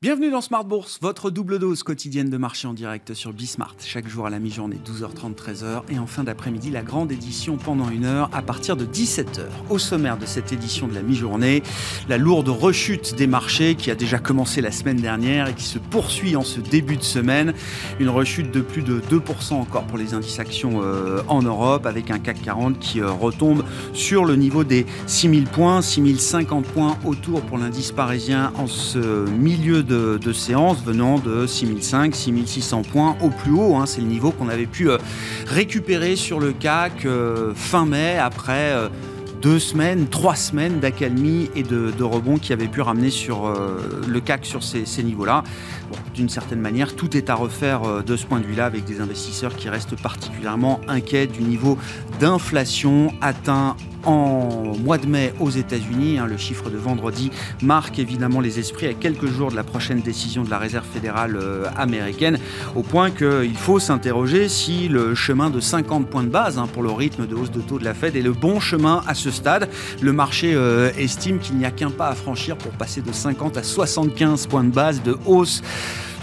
Bienvenue dans Smart Bourse, votre double dose quotidienne de marché en direct sur Bismart. Chaque jour à la mi-journée, 12h30, 13h. Et en fin d'après-midi, la grande édition pendant une heure à partir de 17h. Au sommaire de cette édition de la mi-journée, la lourde rechute des marchés qui a déjà commencé la semaine dernière et qui se poursuit en ce début de semaine. Une rechute de plus de 2% encore pour les indices actions euh, en Europe avec un CAC 40 qui euh, retombe sur le niveau des 6000 points, 6050 points autour pour l'indice parisien en ce milieu de, séance venant de 6005, 6600 points au plus haut. Hein. c'est le niveau qu'on avait pu euh, récupérer sur le CAC euh, fin mai après euh, deux semaines, trois semaines d'accalmie et de, rebond qui avaient pu ramener sur le CAC sur ces, niveaux-là. D'une certaine manière, tout est à refaire de ce point de vue-là avec des investisseurs qui restent particulièrement inquiets du niveau d'inflation atteint en mois de mai aux États-Unis. Hein, le chiffre de vendredi marque évidemment les esprits à quelques jours de la prochaine décision de la Réserve fédérale euh, américaine, au point qu'il faut s'interroger si le chemin de 50 points de base hein, pour le rythme de hausse de taux de la Fed est le bon chemin à ce stade. Le marché euh, estime qu'il n'y a qu'un pas à franchir pour passer de 50 à 75 points de base de hausse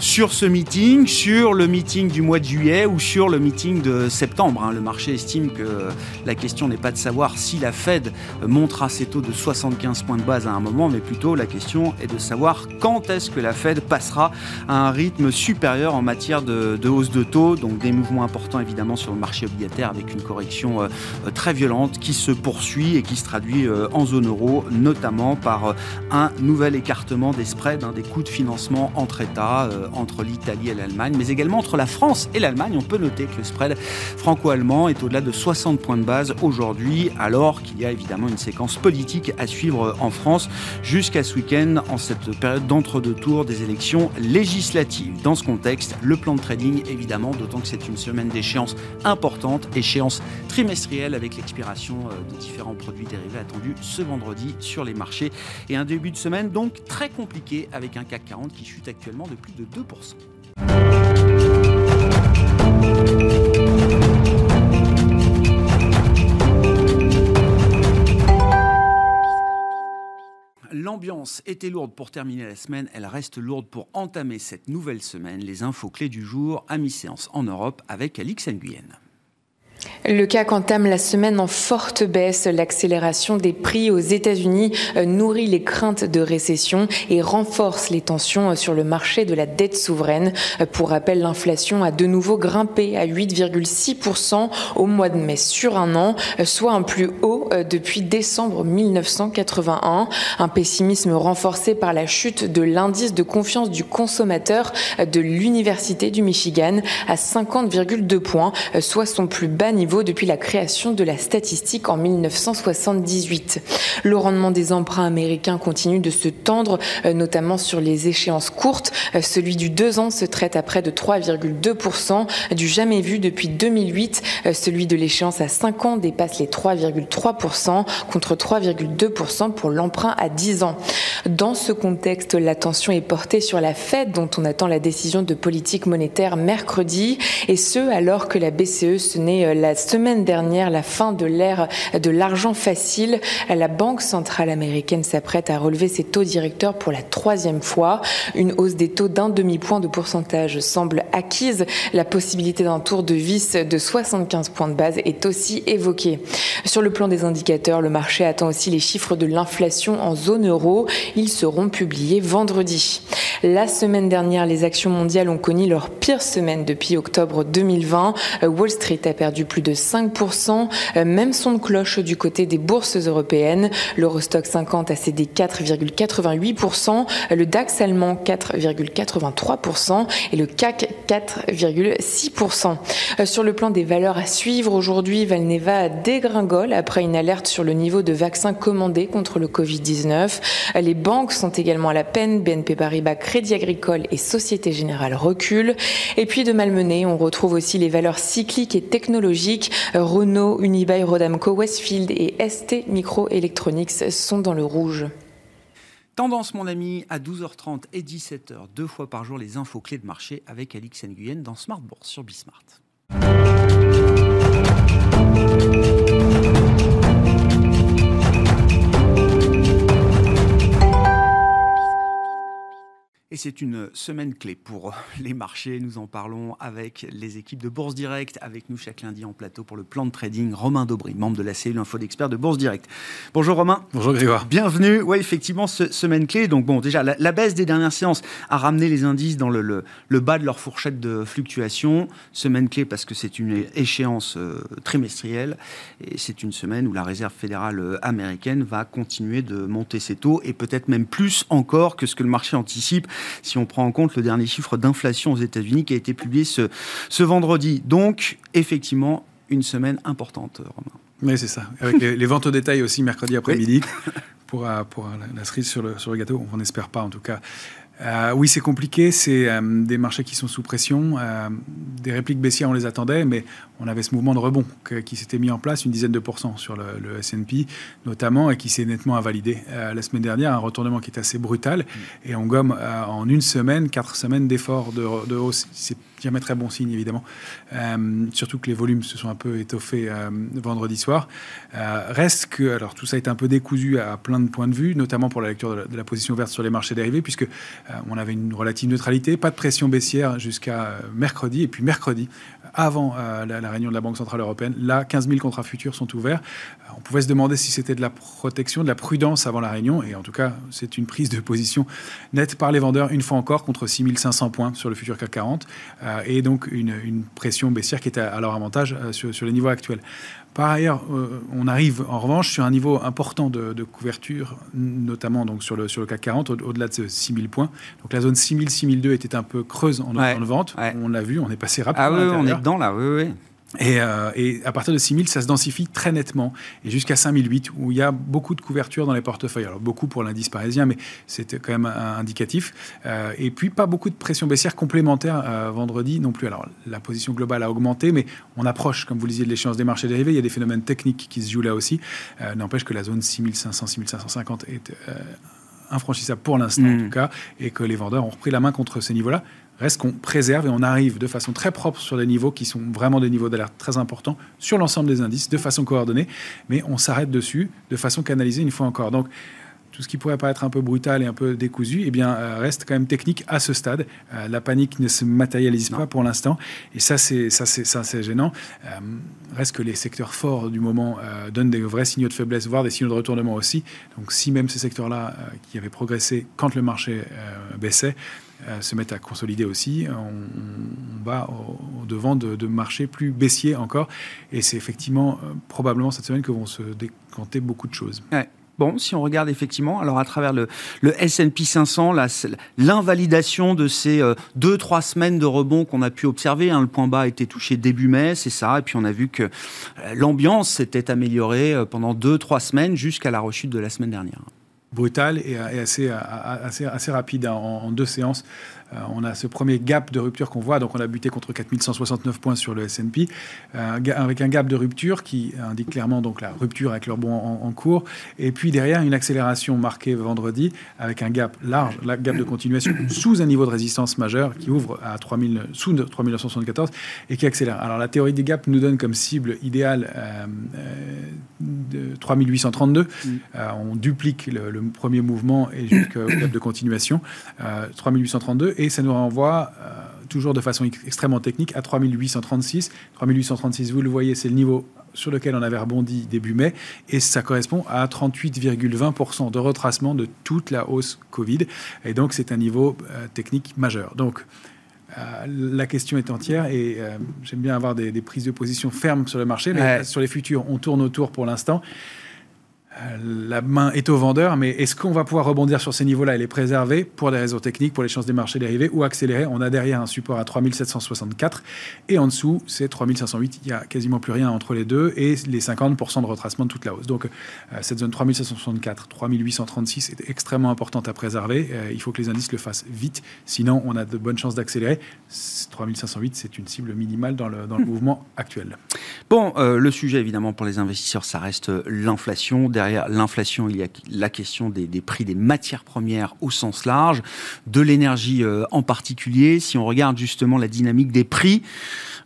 sur ce meeting, sur le meeting du mois de juillet ou sur le meeting de septembre. Hein. Le marché estime que la question n'est pas de savoir si la Fed montera ses taux de 75 points de base à un moment, mais plutôt la question est de savoir quand est-ce que la Fed passera à un rythme supérieur en matière de, hausse de taux. Donc des mouvements importants évidemment sur le marché obligataire avec une correction euh, très violente qui se poursuit et qui se traduit euh, en zone euro, notamment par euh, un nouvel écartement des spreads, hein, des coûts de financement entre États entre l'Italie et l'Allemagne, mais également entre la France et l'Allemagne. On peut noter que le spread franco-allemand est au-delà de 60 points de base aujourd'hui, alors qu'il y a évidemment une séquence politique à suivre en France jusqu'à ce week-end, en cette période d'entre-deux tours des élections législatives. Dans ce contexte, le plan de trading, évidemment, d'autant que c'est une semaine d'échéance importante, échéance trimestrielle avec l'expiration euh, de différents produits dérivés attendus ce vendredi sur les marchés et un début de semaine donc très compliqué avec un CAC 40 qui chute actuellement de plus de 2%. L'ambiance était lourde pour terminer la semaine, elle reste lourde pour entamer cette nouvelle semaine. Les infos clés du jour à mi-séance en Europe avec Alix Nguyen. Le CAC entame la semaine en forte baisse. L'accélération des prix aux États-Unis euh, nourrit les craintes de récession et renforce les tensions euh, sur le marché de la dette souveraine. Euh, pour rappel, l'inflation a de nouveau grimpé à 8,6% au mois de mai sur un an, soit un plus haut depuis décembre 1981. Un pessimisme renforcé par la chute de l'indice de confiance du consommateur de l'Université du Michigan à 50,2 points, soit son plus bas niveau depuis la création de la statistique en 1978. Le rendement des emprunts américains continue de se tendre, euh, notamment sur les échéances courtes. Euh, celui du 2 ans se traite à près de 3,2%, du jamais vu depuis 2008. Euh, celui de l'échéance à 5 ans dépasse les 3,3% contre 3,2% pour l'emprunt à 10 ans. Dans ce contexte, l'attention est portée sur la Fed dont on attend la décision de politique monétaire mercredi et ce alors que la BCE se n'est la semaine dernière la fin de l'ère de l'argent facile. La Banque centrale américaine s'apprête à relever ses taux directeurs pour la troisième fois. Une hausse des taux d'un demi-point de pourcentage semble acquise. La possibilité d'un tour de vis de 75 points de base est aussi évoquée. Sur le plan des indicateurs, le marché attend aussi les chiffres de l'inflation en zone euro. Ils seront publiés vendredi. La semaine dernière, les actions mondiales ont connu leur pire semaine depuis octobre 2020. Wall Street a perdu plus de 5%. Euh, même son de cloche du côté des bourses européennes. L'Eurostock 50 a cédé 4,88%, le DAX allemand 4,83% et le CAC 4,6%. Euh, sur le plan des valeurs à suivre, aujourd'hui, Valneva dégringole après une alerte sur le niveau de vaccins commandés contre le Covid-19. Les banques sont également à la peine. BNP Paribas, Crédit Agricole et Société Générale reculent. Et puis de malmené, on retrouve aussi les valeurs cycliques et technologiques Renault, Unibail, Rodamco, Westfield et ST Microelectronics sont dans le rouge. Tendance, mon ami, à 12h30 et 17h, deux fois par jour, les infos clés de marché avec Alix Nguyen dans Smart Bourse sur Bismart. Et c'est une semaine clé pour les marchés. Nous en parlons avec les équipes de Bourse Direct, avec nous chaque lundi en plateau pour le plan de trading. Romain Daubry, membre de la cellule Info d'experts de Bourse Direct. Bonjour Romain. Bonjour Grégoire. Bienvenue. Oui, effectivement, semaine clé. Donc bon, déjà, la, baisse des dernières séances a ramené les indices dans le, le, bas de leur fourchette de fluctuation. Semaine clé parce que c'est une échéance euh, trimestrielle et c'est une semaine où la Réserve fédérale euh, américaine va continuer de monter ses taux et peut-être même plus encore que ce que le marché anticipe si on prend en compte le dernier chiffre d'inflation aux États-Unis qui a été publié ce, ce vendredi. Donc, effectivement, une semaine importante, Romain. Oui, c'est ça. Avec les, ventes au détail aussi mercredi après-midi. Pour, euh, pour la, cerise sur le, sur le gâteau, on n'espère pas en tout cas. Euh, oui, c'est compliqué. C'est euh, des marchés qui sont sous pression. des répliques baissières, on les attendait, mais on avait ce mouvement de rebond qui s'était mis en place, une dizaine de pourcents sur le, le S&P notamment, et qui s'est nettement invalidé la semaine dernière. Un retournement qui est assez brutal. Et on gomme en une semaine, quatre semaines d'efforts de, de, hausse. C'est jamais très bon signe, évidemment. surtout que les volumes se sont un peu étoffés vendredi soir. reste que, alors tout ça est un peu décousu à plein de points de vue, notamment pour la lecture de la, position verte sur les marchés dérivés, puisque euh, on avait une relative neutralité, pas de pression baissière jusqu'à euh, mercredi. Et puis mercredi, avant euh, la, réunion de la Banque Centrale Européenne, là, 15 000 contrats futurs sont ouverts. on pouvait se demander si c'était de la protection, de la prudence avant la réunion. Et en tout cas, c'est une prise de position nette par les vendeurs, une fois encore, contre 6 500 points sur le futur CAC 40. Et donc, une, pression baissière qui était à, leur avantage sur, sur les niveaux actuels. Par ailleurs, euh, on arrive en revanche sur un niveau important de, couverture, notamment donc sur le, sur le CAC 40, au-delà de 6000 points. Donc la zone 6000-6002 était un peu creuse en, de vente. On l'a vu, on est passé rapidement. Ah oui, on est dedans là, oui, oui. Euh, et, à partir de 6000, ça se densifie très nettement. Et jusqu'à 5008, où il y a beaucoup de couverture dans les portefeuilles. Alors, beaucoup pour l'indice parisien, mais c'était quand même indicatif. Euh, et puis, pas beaucoup de pression baissière complémentaire euh, vendredi non plus. Alors, la position globale a augmenté, mais on approche, comme vous le disiez, de l'échéance des marchés dérivés. Il y a des phénomènes techniques qui se jouent là aussi. N'empêche que la zone 6500, 6550 est infranchissable pour l'instant, en mmh. tout cas, et que les vendeurs ont repris la main contre ces niveaux-là. Reste qu'on préserve et on arrive de façon très propre sur des niveaux qui sont vraiment des niveaux d'alerte très importants sur l'ensemble des indices de façon coordonnée, mais on s'arrête dessus de façon canalisée une fois encore. Donc, tout ce qui pourrait paraître un peu brutal et un peu décousu, eh bien, euh, reste quand même technique à ce stade. Euh, la panique ne se matérialise pas pour l'instant, et ça, c'est ça, c'est ça, c'est gênant. Euh, reste que les secteurs forts du moment donnent des vrais signaux de faiblesse, voire des signaux de retournement aussi. Donc, si même ces secteurs-là, qui avaient progressé quand le marché baissait, se mettent à consolider aussi, on, va au, devant de, marchés plus baissiers encore. Et c'est effectivement probablement cette semaine que vont se décanter beaucoup de choses. Bon, si on regarde effectivement, alors à travers le, S&P 500, l'invalidation de ces euh, deux trois semaines de rebond qu'on a pu observer, hein, le point bas a été touché début mai, c'est ça, et puis on a vu que euh, l'ambiance s'était améliorée euh, pendant deux trois semaines jusqu'à la rechute de la semaine dernière. Brutal et, assez, assez, assez rapide hein, en, deux séances. Euh, on a ce premier gap de rupture qu'on voit. Donc, on a buté contre 4169 points sur le S&P, euh, avec un gap de rupture qui indique clairement donc la rupture avec leur bon en, cours. Et puis derrière, une accélération marquée vendredi avec un gap large, la gap de continuation sous un niveau de résistance majeur qui ouvre à 3000, sous 3974 et qui accélère. Alors, la théorie des gaps nous donne comme cible idéale euh, de 3832. Mm. on duplique le, premier mouvement et jusqu'au gap de continuation. 3832 et ça nous renvoie euh, toujours de façon extrêmement technique à 3836. 3836, vous le voyez, c'est le niveau sur lequel on avait rebondi début mai, et ça correspond à 38,20% de retracement de toute la hausse Covid. Et donc c'est un niveau euh, technique majeur. Donc euh, la question est entière et j'aime bien avoir des, prises de position fermes sur le marché, mais sur les futurs, on tourne autour pour l'instant. Euh, la main est au vendeur, mais est-ce qu'on va pouvoir rebondir sur ces niveaux-là et les préserver pour des raisons techniques, pour les chances des marchés dérivés ou accélérer? On a derrière un support à 3764 et en dessous, c'est 3508. Il n'y a quasiment plus rien entre les deux et les 50% de retracement de toute la hausse. Donc, euh, cette zone 3764, 3836 est extrêmement importante à préserver. Euh, il faut que les indices le fassent vite, sinon on a de bonnes chances d'accélérer. 3508, c'est une cible minimale dans le, dans le mouvement actuel. Bon, le sujet évidemment pour les investisseurs, ça reste l'inflation. Derrière derrière l'inflation, il y a la question des, prix des matières premières au sens large, de l'énergie en particulier. Si on regarde justement la dynamique des prix,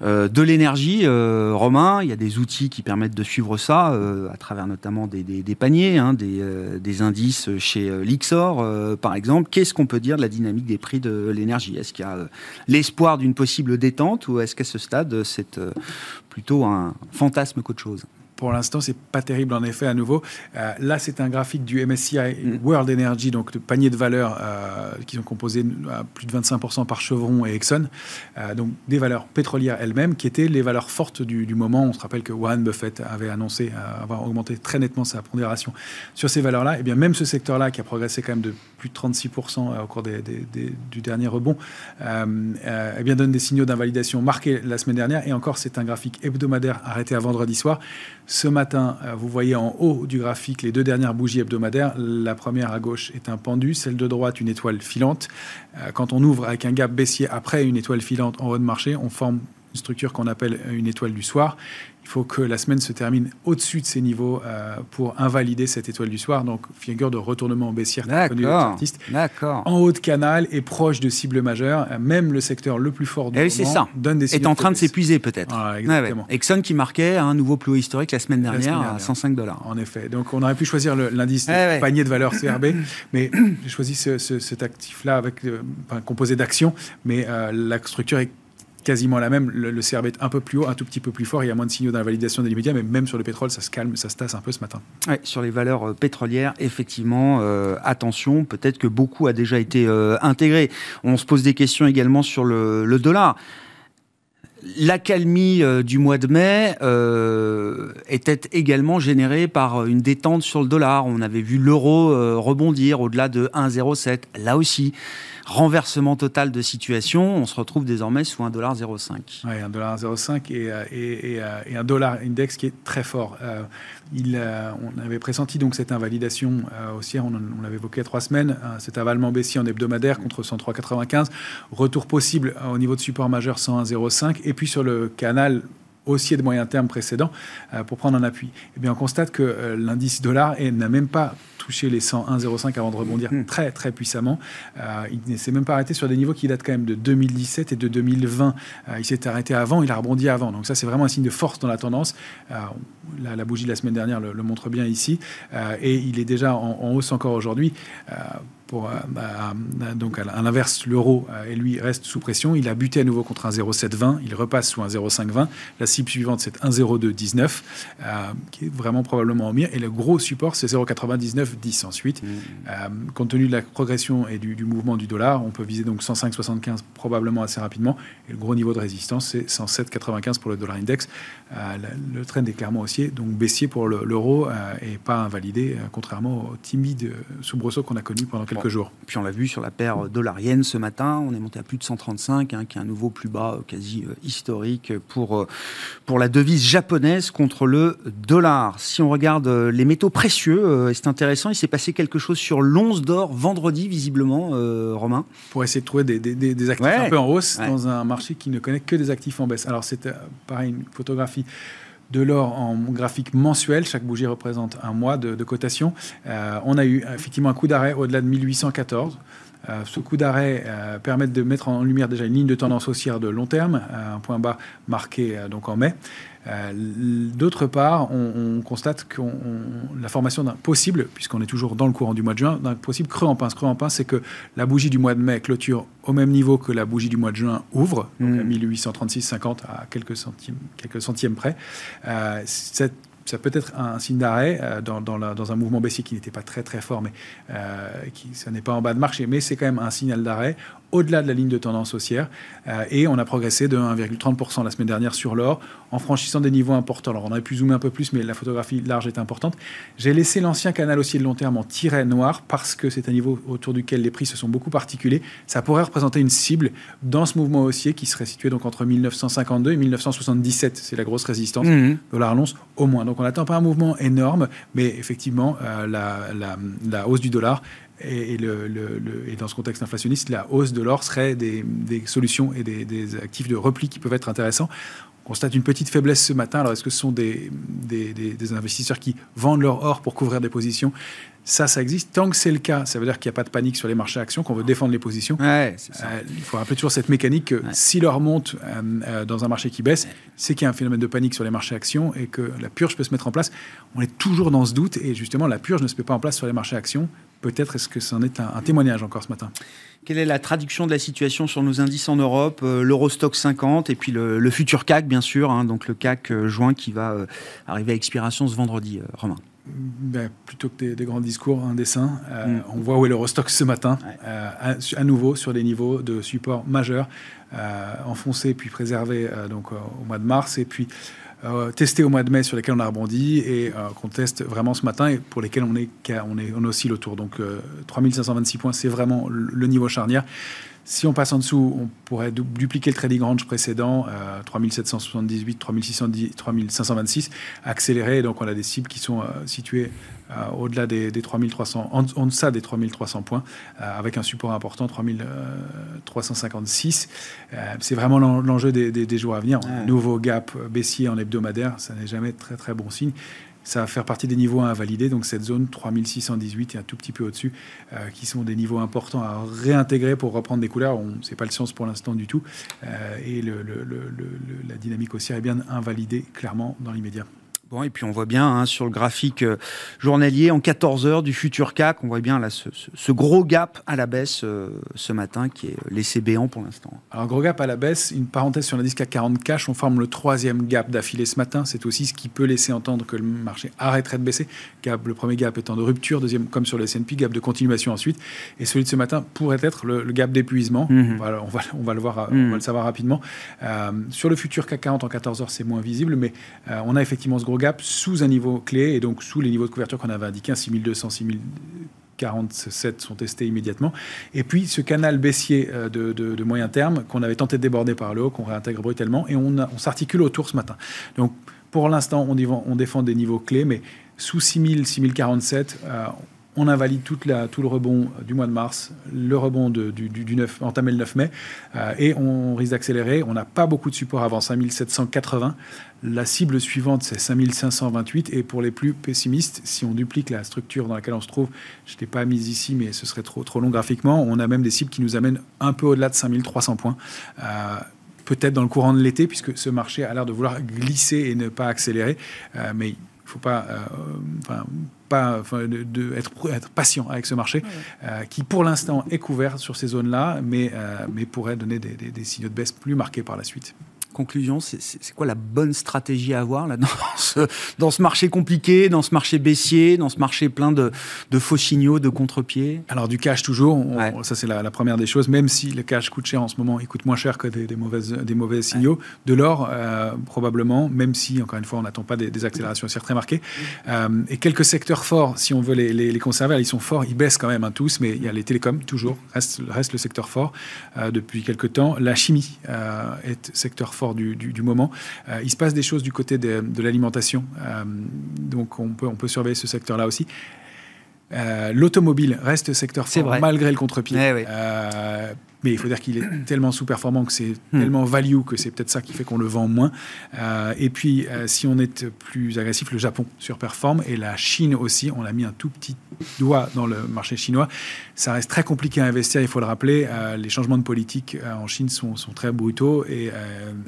euh, de l'énergie, euh, Romain, il y a des outils qui permettent de suivre ça, euh, à travers notamment des, paniers, hein, des, indices chez Lixor, par exemple. Qu'est-ce qu'on peut dire de la dynamique des prix de l'énergie? Est-ce qu'il y a l'espoir d'une possible détente ou est-ce qu'à ce stade, c'est plutôt un fantasme qu'autre chose? Pour l'instant, c'est pas terrible en effet à nouveau. Euh, là, c'est un graphique du MSCI mm. World Energy, donc de panier de valeurs euh, qui sont composés à plus de 25% par Chevron et Exxon, euh, donc des valeurs pétrolières elles-mêmes, qui étaient les valeurs fortes du, moment. On se rappelle que Warren Buffett avait annoncé avoir augmenté très nettement sa pondération sur ces valeurs-là. Et bien même ce secteur-là, qui a progressé quand même de plus de 36% au cours des, du dernier rebond, eh bien donne des signaux d'invalidation marqués la semaine dernière. Et encore, c'est un graphique hebdomadaire arrêté à vendredi soir. Ce matin, euh, vous voyez en haut du graphique les deux dernières bougies hebdomadaires. La première à gauche est un pendu, celle de droite une étoile filante. Euh, quand on ouvre avec un gap baissier après une étoile filante en haut de marché, on forme une structure qu'on appelle une étoile du soir. Faut que la semaine se termine au-dessus de ces niveaux euh, pour invalider cette étoile du soir. Donc, figure de retournement baissière D'accord. En haut de canal et proche de cible majeure. Euh, même le secteur le plus fort du eh moment ça. donne des signaux. Est en train de s'épuiser peut-être. exactement. Exxon qui marquait un nouveau plus haut historique la semaine dernière, à 105 dollars. En effet. Donc, on aurait pu choisir l'indice panier de valeur CRB, mais j'ai choisi cet actif-là avec euh, composé d'actions, mais la structure est quasiment la même. Le, CRB est un peu plus haut, un tout petit peu plus fort. Il y a moins de signaux d'invalidation des médias, mais même sur le pétrole, ça se calme, ça se tasse un peu ce matin. sur les valeurs euh, pétrolières, effectivement, euh, attention, peut-être que beaucoup a déjà été euh, intégré. On se pose des questions également sur le, le dollar. L'accalmie du mois de mai était également générée par une détente sur le dollar. On avait vu l'euro rebondir au-delà de 1,07. Là aussi, renversement total de situation, on se retrouve désormais sous 1,05$. Oui, 1,05$ et, euh, euh, et, un dollar index qui est très fort. Euh, on avait pressenti donc cette invalidation haussière, on, on l'avait évoqué il y a trois semaines, cet avalement baissier en hebdomadaire contre 103,95, retour possible au niveau de support majeur 101,05, et puis sur le canal haussier de moyen terme précédent pour prendre un appui. Eh bien, on constate que l'indice dollar n'a même pas touché les 101,05 avant de rebondir hmm. très très puissamment. Euh, il ne s'est même pas arrêté sur des niveaux qui datent quand même de 2017 et de 2020. Euh, il s'est arrêté avant, il a rebondi avant. Donc ça c'est vraiment un signe de force dans la tendance. Euh, la, bougie de la semaine dernière le, montre bien ici. et il est déjà en hausse encore aujourd'hui pour, euh, bah, donc à l'inverse, l'euro et lui reste sous pression. Il a buté à nouveau contre un 0,720. Il repasse sous un 0,520. La cible suivante, c'est un 0,219, euh, qui est vraiment probablement en mire. Et le gros support, c'est 0,9910 ensuite. Mmh. Euh, compte tenu de la progression et du, mouvement du dollar, on peut viser donc 105,75 probablement assez rapidement. Et le gros niveau de résistance, c'est 107,95 pour le dollar index. le trend est clairement haussier, donc baissier pour l'euro et pas invalidé, contrairement au timide soubresaut qu'on a connu pendant quelques jours. Puis on l'a vu sur la paire dollarienne ce matin, on est monté à plus de 135, hein, qui est un nouveau plus bas euh, quasi euh, historique pour, euh, pour la devise japonaise contre le dollar. Si on regarde les métaux précieux, c'est intéressant, il s'est passé quelque chose sur l'once d'or vendredi, visiblement, Romain. Pour essayer de trouver des, des, actifs un peu en hausse dans un marché qui ne connaît que des actifs en baisse. Alors c'est pareil, une photographie de l'or en graphique mensuel. Chaque bougie représente un mois de, cotation. Euh, on a eu effectivement un coup d'arrêt au-delà de 1814. Euh, ce coup d'arrêt euh, permet de mettre en lumière déjà une ligne de tendance haussière de long terme, un point bas marqué donc en mai. Euh, d'autre part, on, constate que la formation d'un possible, puisqu'on est toujours dans le courant du mois de juin, d'un possible creux en pince. Creux en pince, c'est que la bougie du mois de mai clôture au même niveau que la bougie du mois de juin ouvre, donc à 1836,50 mmh. à quelques centièmes, quelques centièmes près. Euh, cette ça peut être un signe d'arrêt euh, dans, dans, un mouvement baissier qui n'était pas très très fort, mais euh, qui, ça n'est pas en bas de marché, mais c'est quand même un signal d'arrêt au-delà de la ligne de tendance haussière. Euh, et on a progressé de 1,30% la semaine dernière sur l'or en franchissant des niveaux importants. Alors on aurait pu zoomer un peu plus, mais la photographie large est importante. J'ai laissé l'ancien canal haussier de long terme en tiret noir parce que c'est un niveau autour duquel les prix se sont beaucoup articulés. Ça pourrait représenter une cible dans ce mouvement haussier qui serait situé donc entre 1952 et 1977. C'est la grosse résistance. Mmh. Dollar l'once au moins. Donc on n'attend pas un mouvement énorme, mais effectivement, euh, la, hausse du dollar et, dans ce contexte inflationniste, la hausse de l'or serait des, solutions et des, actifs de repli qui peuvent être intéressants. On constate une petite faiblesse ce matin. Alors, est-ce que ce sont des, investisseurs qui vendent leur or pour couvrir des positions? Ça, ça existe. Tant que c'est le cas, ça veut dire qu'il n'y a pas de panique sur les marchés actions, qu'on veut défendre les positions. Euh, il faut rappeler toujours cette mécanique que si l'or monte euh, euh, dans un marché qui baisse, c'est qu'il y a un phénomène de panique sur les marchés actions et que la purge peut se mettre en place. On est toujours dans ce doute et justement, la purge ne se met pas en place sur les marchés actions. Peut-être est-ce que c'en est un, témoignage encore ce matin. Quelle est la traduction de la situation sur nos indices en Europe L'Eurostock 50 et puis le, futur CAC, bien sûr, hein, donc le CAC juin qui va arriver à expiration ce vendredi, Romain. Ben, plutôt que des, grands discours, un dessin. Euh, mm. On voit où est l'Eurostock ce matin, euh, à, nouveau sur des niveaux de support majeurs, euh, enfoncés puis préservés donc, au mois de mars, et puis testés au mois de mai sur lesquels on a rebondi, et qu'on teste vraiment ce matin, et pour lesquels on, est, on, est, on oscille autour. Donc 3526 points, c'est vraiment le niveau charnière. Si on passe en dessous, on pourrait dupliquer le trading range précédent, euh, 3778, 3610, 3526, accélérer. Donc on a des cibles qui sont euh, situées euh, au-delà des, 3300, en, en, deçà des 3300 points, euh, avec un support important, 3356. C'est vraiment l'enjeu des, jours à venir. Nouveau gap baissier en hebdomadaire, ça n'est jamais très très bon signe ça va faire partie des niveaux à invalider. Donc cette zone 3618 et un tout petit peu au-dessus, euh, qui sont des niveaux importants à réintégrer pour reprendre des couleurs. On sait pas le sens pour l'instant du tout. Euh, et la dynamique haussière est bien invalidée clairement dans l'immédiat. Bon, et puis on voit bien hein, sur le graphique euh, journalier en 14 heures du futur CAC, on voit bien là ce, gros gap à la baisse euh, ce matin qui est laissé béant pour l'instant. Alors gros gap à la baisse, une parenthèse sur l'indice CAC 40 cash, on forme le troisième gap d'affilée ce matin. C'est aussi ce qui peut laisser entendre que le marché arrêterait de baisser. Gap, le premier gap étant de rupture, deuxième comme sur le S&P, gap de continuation ensuite. Et celui de ce matin pourrait être le, gap d'épuisement. Mhm. on, va, on, va, le voir, on mhm. va le savoir rapidement. Euh, sur le futur CAC 40 en 14 heures, c'est moins visible, mais on a effectivement ce gros gap sous un niveau clé et donc sous les niveaux de couverture qu'on avait indiqués, 6200, 6047 sont testés immédiatement. Et puis ce canal baissier euh, de, moyen terme qu'on avait tenté de déborder par le haut, qu'on réintègre brutalement, et on, s'articule autour ce matin. Donc pour l'instant, on, défend des niveaux clés, mais sous 6000, 6047, euh, on invalide tout le rebond du mois de mars, le rebond du, du, 9, entamé le 9 mai, euh, et on risque d'accélérer. On n'a pas beaucoup de support avant 5780. La cible suivante, c'est 5528. Et pour les plus pessimistes, si on duplique la structure dans laquelle on se trouve, je ne l'ai pas mise ici, mais ce serait trop, trop long graphiquement, on a même des cibles qui nous amènent un peu au-delà de 5300 points. Euh, peut-être dans le courant de l'été, puisque ce marché a l'air de vouloir glisser et ne pas accélérer. Euh, mais faut pas, euh, pas de, être, être, patient avec ce marché, qui pour l'instant est couvert sur ces zones-là, mais, mais pourrait donner des signaux de baisse plus marqués par la suite conclusion, c'est quoi la bonne stratégie à avoir là, dans, ce, dans ce marché compliqué, dans ce marché baissier, dans ce marché plein de, de faux signaux, de contre-pieds? Alors du cash toujours, ça c'est la, première des choses, même si le cash coûte cher en ce moment, il coûte moins cher que des, mauvaises, des mauvais signaux. De l'or, euh, probablement, même si, encore une fois, on n'attend pas des, accélérations assez très marquées. Euh, et quelques secteurs forts, si on veut les, les, conserver, ils sont forts, ils baissent quand même hein, tous, mais il y a les télécoms, toujours, reste, reste le secteur fort euh, depuis quelques temps. La chimie est secteur fort du, moment. Euh, il se passe des choses du côté de, l'alimentation, euh, donc on peut, on peut surveiller ce secteur-là aussi. Euh, l'automobile reste secteur fort malgré le contre-pied. Eh mais il faut dire qu'il est tellement sous-performant que c'est hmm. tellement value que c'est peut-être ça qui fait qu'on le vend moins. Euh, et puis, euh, si on est plus agressif, le Japon surperforme et la Chine aussi. On a mis un tout petit doigt dans le marché chinois. Ça reste très compliqué à investir, il faut le rappeler. Euh, les changements de politique en Chine sont, sont très brutaux et,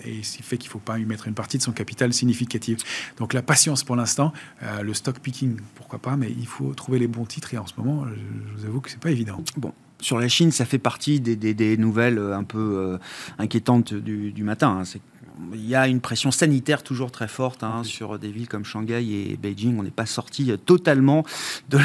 et ce qui fait qu'il ne faut pas y mettre une partie de son capital significative. Donc la patience pour l'instant, le stock picking, pourquoi pas, mais il faut trouver les bons titres et en ce moment, je, je vous avoue que c'est pas évident. Bon, sur la Chine, ça fait partie des, nouvelles euh, un peu euh, inquiétantes du, matin. Hein. il y a une pression sanitaire toujours très forte hein, sur des villes comme Shanghai et Beijing. On n'est pas sorti euh, totalement de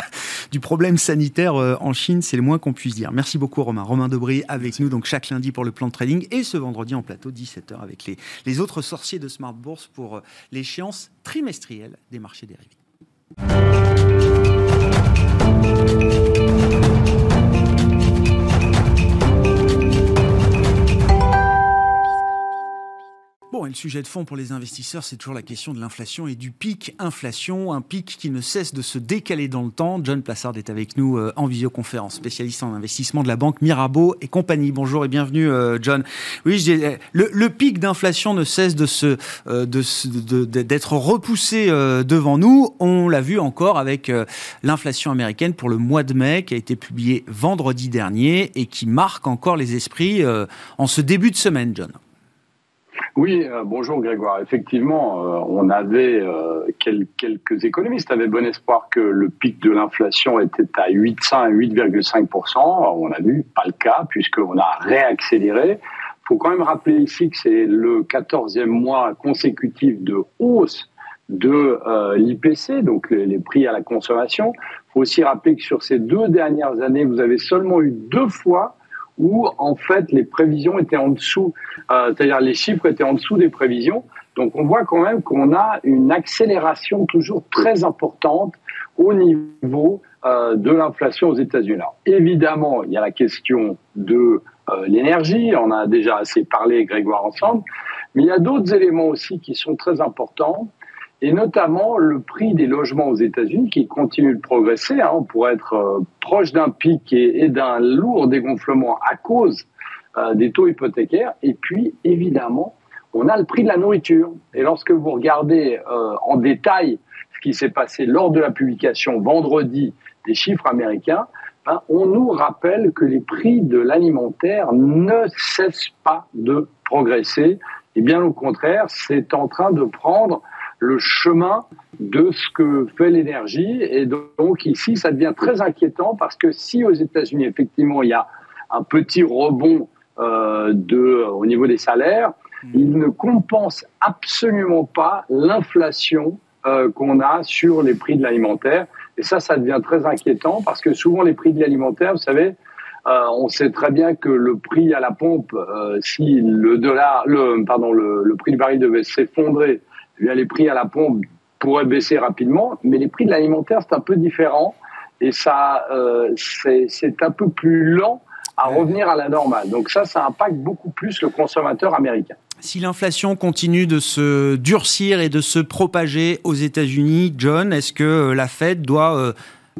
du problème sanitaire en Chine, c'est le moins qu'on puisse dire. Merci beaucoup Romain. Romain Debris avec nous donc chaque lundi pour le plan de trading et ce vendredi en plateau 17h avec les, les autres sorciers de Smart Bourse pour l'échéance trimestrielle des marchés dérivés. Bon, et le sujet de fond pour les investisseurs, c'est toujours la question de l'inflation et du pic inflation, un pic qui ne cesse de se décaler dans le temps. John Plassard est avec nous euh, en visioconférence, spécialiste en investissement de la banque Mirabeau et compagnie. Bonjour et bienvenue, euh, John. Oui, euh, le, pic d'inflation ne cesse de se, d'être repoussé devant nous. On l'a vu encore avec l'inflation américaine pour le mois de mai qui a été publié vendredi dernier et qui marque encore les esprits en ce début de semaine, John. Oui, euh, bonjour Grégoire. Effectivement, euh, on avait euh, quelques économistes avaient bon espoir que le pic de l'inflation était à 8,5 8,5 On a vu pas le cas puisqu'on a réaccéléré. Il faut quand même rappeler ici que c'est le 14e mois consécutif de hausse de l'IPC, donc les, les, prix à la consommation. Il faut aussi rappeler que sur ces deux dernières années, vous avez seulement eu deux fois où en fait les prévisions étaient en dessous, euh, c'est-à-dire les chiffres étaient en dessous des prévisions. Donc on voit quand même qu'on a une accélération toujours très importante au niveau euh, de l'inflation aux États-Unis. Évidemment, il y a la question de euh, l'énergie, on a déjà assez parlé, Grégoire, ensemble, mais il y a d'autres éléments aussi qui sont très importants et notamment le prix des logements aux États-Unis qui continue de progresser. Hein, pour être euh, proche d'un pic et, d'un lourd dégonflement à cause euh, des taux hypothécaires. Et puis, évidemment, on a le prix de la nourriture. Et lorsque vous regardez euh, en détail ce qui s'est passé lors de la publication vendredi des chiffres américains, ben, on nous rappelle que les prix de l'alimentaire ne cessent pas de progresser. Et bien au contraire, c'est en train de prendre le chemin de ce que fait l'énergie. Et donc ici, ça devient très inquiétant parce que si aux États-Unis, effectivement, il y a un petit rebond euh, de, au niveau des salaires, mmh. il ne compense absolument pas l'inflation euh, qu'on a sur les prix de l'alimentaire. Et ça, ça devient très inquiétant parce que souvent les prix de l'alimentaire, vous savez, euh, on sait très bien que le prix à la pompe, euh, si le dollar, le pardon, le, le prix du baril devait s'effondrer les prix à la pompe pourraient baisser rapidement, mais les prix de l'alimentaire, c'est un peu différent et ça, euh, c'est un peu plus lent à revenir à la normale. Donc ça, ça impacte beaucoup plus le consommateur américain. Si l'inflation continue de se durcir et de se propager aux États-Unis, John, est-ce que la Fed doit euh,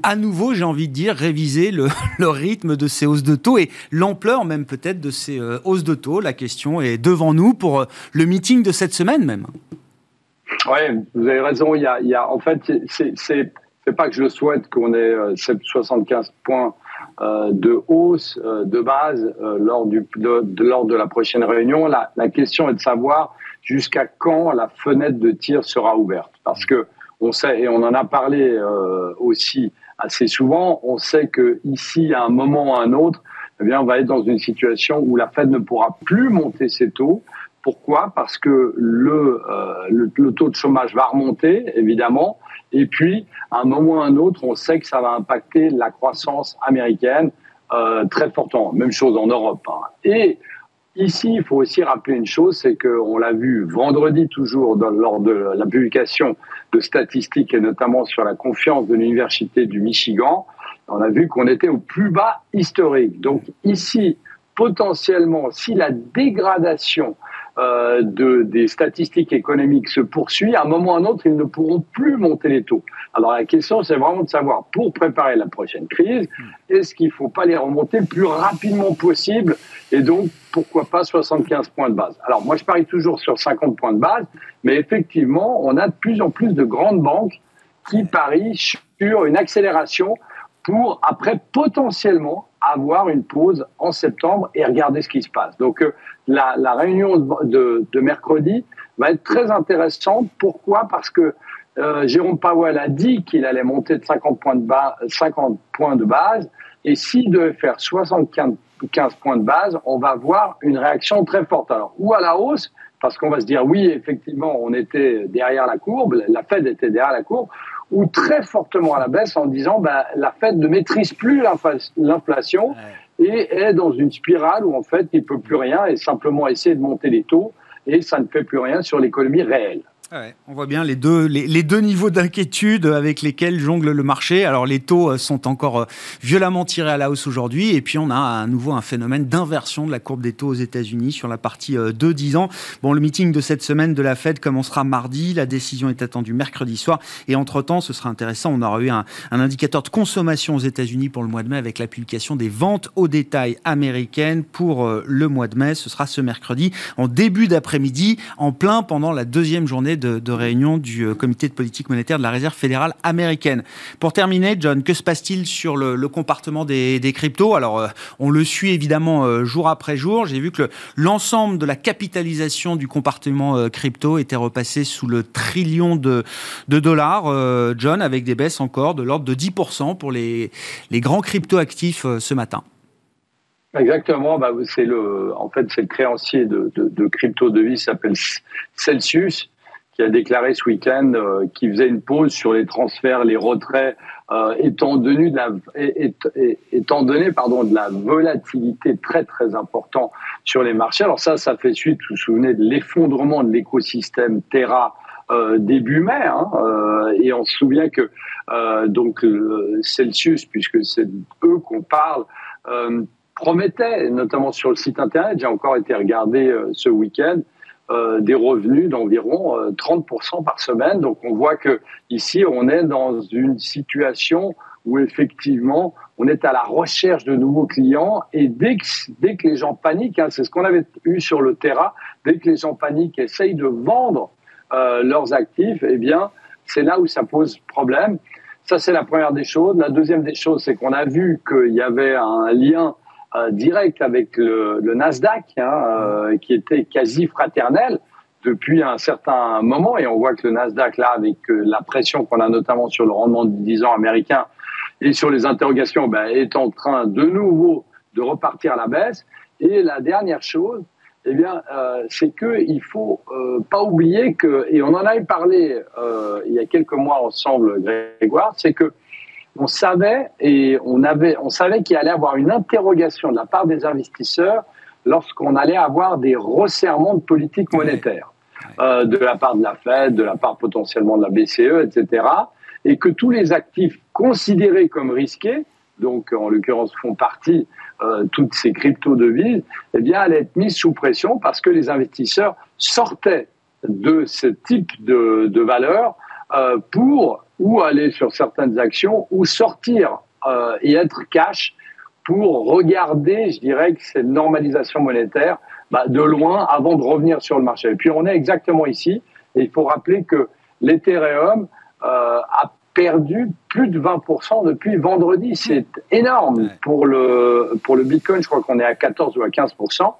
à nouveau, j'ai envie de dire, réviser le, rythme de ces hausses de taux et l'ampleur même peut-être de ces euh, hausses de taux? La question est devant nous pour le meeting de cette semaine même. Oui, vous avez raison. Il y a, en fait, c'est pas que je souhaite qu'on ait 75 euh, points euh, de hausse euh, de base lors, du, de, la prochaine réunion. La, la question est de savoir jusqu'à quand la fenêtre de tir sera ouverte. Parce que on sait, et on en a parlé aussi assez souvent, on sait que ici, à un moment ou à un autre, eh bien, on va être dans une situation où la Fed ne pourra plus monter ses taux pourquoi? Parce que le, euh, le, taux de chômage va remonter, évidemment, et puis, à un moment ou à un autre, on sait que ça va impacter la croissance américaine euh, très fortement. Même chose en Europe. Hein. Et ici, il faut aussi rappeler une chose, c'est qu'on l'a vu vendredi toujours lors de la publication de statistiques, et notamment sur la confiance de l'Université du Michigan, on a vu qu'on était au plus bas historique. Donc ici, potentiellement, si la dégradation euh, de, des statistiques économiques se poursuit, à un moment ou à un autre, ils ne pourront plus monter les taux. Alors la question, c'est vraiment de savoir, pour préparer la prochaine crise, est-ce qu'il ne faut pas les remonter plus rapidement possible et donc, pourquoi pas 75 points de base? Alors moi, je parie toujours sur 50 points de base, mais effectivement, on a de plus en plus de grandes banques qui parient sur une accélération pour après potentiellement avoir une pause en septembre et regarder ce qui se passe. Donc euh, la, réunion de, de, mercredi va être très intéressante. Pourquoi? Parce que euh, Jérôme Powell a dit qu'il allait monter de 50 points de, base, 50 points de base, et s'il devait faire 75 points de base, on va voir une réaction très forte. Alors, ou à la hausse, parce qu'on va se dire oui, effectivement, on était derrière la courbe, la Fed était derrière la courbe, ou très fortement à la baisse en disant bah, la Fed ne maîtrise plus l'inflation et est dans une spirale où en fait il peut plus rien et simplement essayer de monter les taux et ça ne fait plus rien sur l'économie réelle. On voit bien les deux, les, deux niveaux d'inquiétude avec lesquels jongle le marché. Alors les taux euh, sont encore euh, violemment tirés à la hausse aujourd'hui et puis on a à nouveau un phénomène d'inversion de la courbe des taux aux États-Unis sur la partie 2-10 ans. Bon, le meeting de cette semaine de la Fed commencera mardi, la décision est attendue mercredi soir et entre-temps, ce sera intéressant, on aura eu un, un indicateur de consommation aux États-Unis pour le mois de mai avec la publication des ventes au détail américaines pour le mois de mai. Ce sera ce mercredi en début d'après-midi, en plein pendant la deuxième journée de, réunion du euh, comité de politique monétaire de la Réserve fédérale américaine. Pour terminer, John, que se passe-t-il sur le, comportement des, cryptos? Alors, euh, on le suit évidemment euh, jour après jour. J'ai vu que l'ensemble de la capitalisation du comportement crypto était repassé sous le trillion de, dollars, John, avec des baisses encore de l'ordre de 10% pour les, grands crypto actifs ce matin. Exactement, bah, c'est le, en fait, c'est le créancier de, de, de crypto devises s'appelle Celsius qui a déclaré ce week-end euh, qu'il faisait une pause sur les transferts, les retraits, euh, étant donné de la, étant donné pardon de la volatilité très très importante sur les marchés. Alors ça, ça fait suite, vous vous souvenez de l'effondrement de l'écosystème Terra euh, début mai, hein, euh, et on se souvient que euh, donc Celsius, puisque c'est eux qu'on parle, promettait, notamment sur le site internet, j'ai encore été regardé ce week-end, euh, des revenus d'environ 30% euh, par semaine. Donc on voit que ici on est dans une situation où effectivement on est à la recherche de nouveaux clients et dès que, dès que les gens paniquent, hein, c'est ce qu'on avait eu sur le terrain, dès que les gens paniquent, essayent de vendre euh, leurs actifs, eh bien c'est là où ça pose problème. Ça c'est la première des choses. La deuxième des choses, c'est qu'on a vu qu'il y avait un lien euh, direct avec le, le Nasdaq, hein, euh, qui était quasi fraternel depuis un certain moment. Et on voit que le Nasdaq, là, avec euh, la pression qu'on a notamment sur le rendement de 10 ans américain et sur les interrogations, ben, est en train de nouveau de repartir à la baisse. Et la dernière chose, eh bien, euh, c'est que il faut euh, pas oublier que, et on en avait parlé euh, il y a quelques mois ensemble, Grégoire, c'est que on savait et on avait, on savait qu'il allait avoir une interrogation de la part des investisseurs lorsqu'on allait avoir des resserrements de politique monétaire euh, de la part de la Fed, de la part potentiellement de la BCE, etc. Et que tous les actifs considérés comme risqués, donc en l'occurrence font partie euh, toutes ces crypto-devises, eh bien allaient être mises sous pression parce que les investisseurs sortaient de ce type de, de valeurs euh, pour ou aller sur certaines actions ou sortir euh, et être cash pour regarder, je dirais, que cette normalisation monétaire bah, de loin avant de revenir sur le marché. Et puis on est exactement ici, et il faut rappeler que l'Ethereum euh, a perdu plus de 20% depuis vendredi. C'est énorme pour le, pour le Bitcoin, je crois qu'on est à 14 ou à 15%.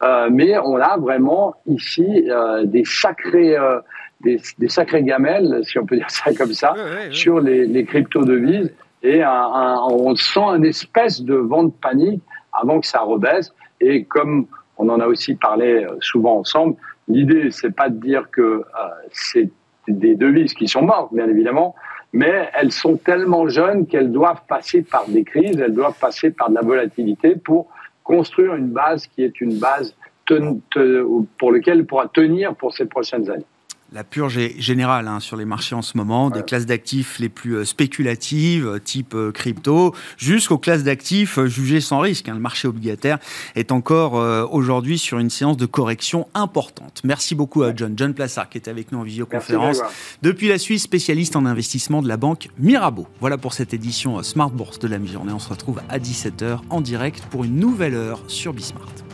Euh, mais on a vraiment ici euh, des sacrés euh, des, des, sacrés gamelles, si on peut dire ça comme ça, sur les, les crypto-devises. Et un, on sent une espèce de vent de panique avant que ça rebaisse. Et comme on en a aussi parlé euh, souvent ensemble, l'idée, c'est pas de dire que euh, c'est des devises qui sont mortes, bien évidemment, mais elles sont tellement jeunes qu'elles doivent passer par des crises, elles doivent passer par de la volatilité pour construire une base qui est une base pour laquelle elle pourra tenir pour ces prochaines années la purge est générale hein, sur les marchés en ce moment, des classes d'actifs les plus euh, spéculatives, euh, type euh, crypto, jusqu'aux classes d'actifs jugées sans risque. Hein. Le marché obligataire est encore aujourd'hui sur une séance de correction importante. Merci beaucoup à John. John Plassard qui est avec nous en visioconférence. Depuis la Suisse, spécialiste en investissement de la banque Mirabeau. Voilà pour cette édition Smart Bourse de la mi-journée. On se retrouve à 17h en direct pour une nouvelle heure sur Bismart.